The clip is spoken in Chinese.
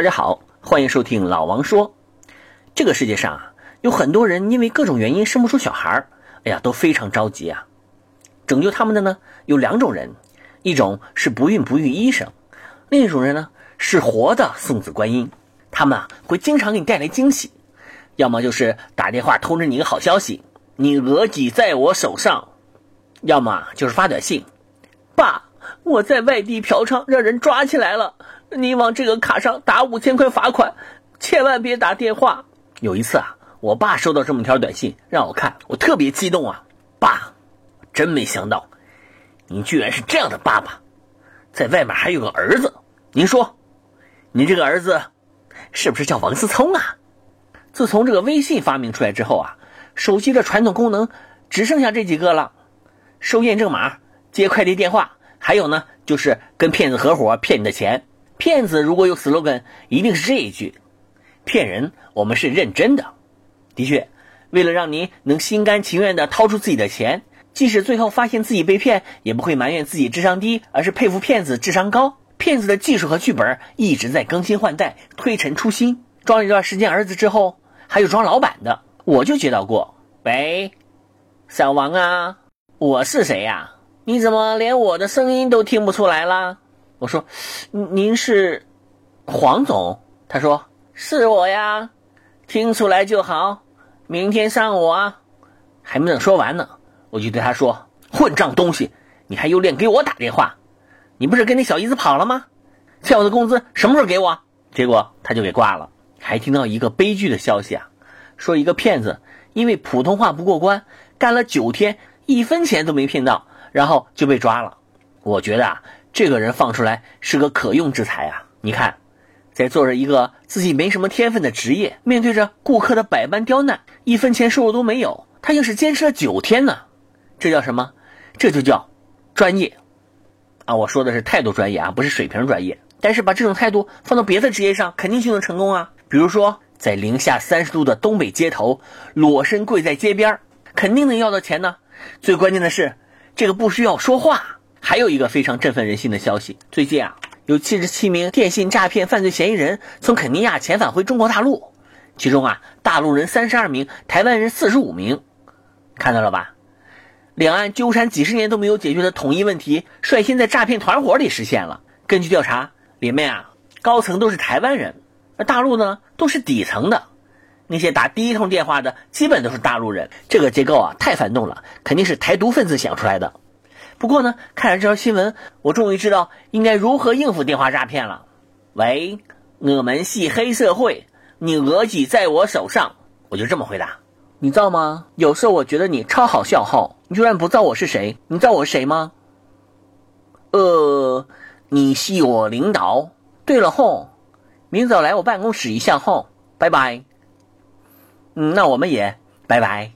大家好，欢迎收听老王说。这个世界上啊，有很多人因为各种原因生不出小孩儿，哎呀，都非常着急啊。拯救他们的呢有两种人，一种是不孕不育医生，另一种人呢是活的送子观音。他们啊会经常给你带来惊喜，要么就是打电话通知你一个好消息，你额吉在我手上；要么就是发短信，爸，我在外地嫖娼，让人抓起来了。你往这个卡上打五千块罚款，千万别打电话。有一次啊，我爸收到这么条短信让我看，我特别激动啊！爸，真没想到，你居然是这样的爸爸，在外面还有个儿子。您说，你这个儿子是不是叫王思聪啊？自从这个微信发明出来之后啊，手机的传统功能只剩下这几个了：收验证码、接快递电话，还有呢，就是跟骗子合伙骗你的钱。骗子如果有 slogan，一定是这一句：骗人，我们是认真的。的确，为了让您能心甘情愿地掏出自己的钱，即使最后发现自己被骗，也不会埋怨自己智商低，而是佩服骗子智商高。骗子的技术和剧本一直在更新换代，推陈出新。装一段时间儿子之后，还有装老板的，我就接到过。喂，小王啊，我是谁呀？你怎么连我的声音都听不出来啦？我说：“您是黄总？”他说：“是我呀，听出来就好。明天上午啊，还没等说完呢，我就对他说：‘混账东西，你还有脸给我打电话？你不是跟那小姨子跑了吗？欠我的工资什么时候给我？’结果他就给挂了。还听到一个悲剧的消息啊，说一个骗子因为普通话不过关，干了九天，一分钱都没骗到，然后就被抓了。我觉得啊。”这个人放出来是个可用之才啊！你看，在做着一个自己没什么天分的职业，面对着顾客的百般刁难，一分钱收入都没有，他硬是坚持了九天呢。这叫什么？这就叫专业啊！我说的是态度专业啊，不是水平专业。但是把这种态度放到别的职业上，肯定就能成功啊！比如说，在零下三十度的东北街头，裸身跪在街边，肯定能要到钱呢。最关键的是，这个不需要说话。还有一个非常振奋人心的消息，最近啊，有七十七名电信诈骗犯罪嫌疑人从肯尼亚遣返回中国大陆，其中啊，大陆人三十二名，台湾人四十五名，看到了吧？两岸纠缠几十年都没有解决的统一问题，率先在诈骗团伙里实现了。根据调查，里面啊，高层都是台湾人，而大陆呢，都是底层的，那些打第一通电话的，基本都是大陆人。这个结构啊，太反动了，肯定是台独分子想出来的。不过呢，看了这条新闻，我终于知道应该如何应付电话诈骗了。喂，我们系黑社会，你额几在我手上，我就这么回答。你造吗？有时候我觉得你超好笑后，你居然不造我是谁？你造我是谁吗？呃，你系我领导。对了后，明早来我办公室一下后，拜拜。嗯，那我们也拜拜。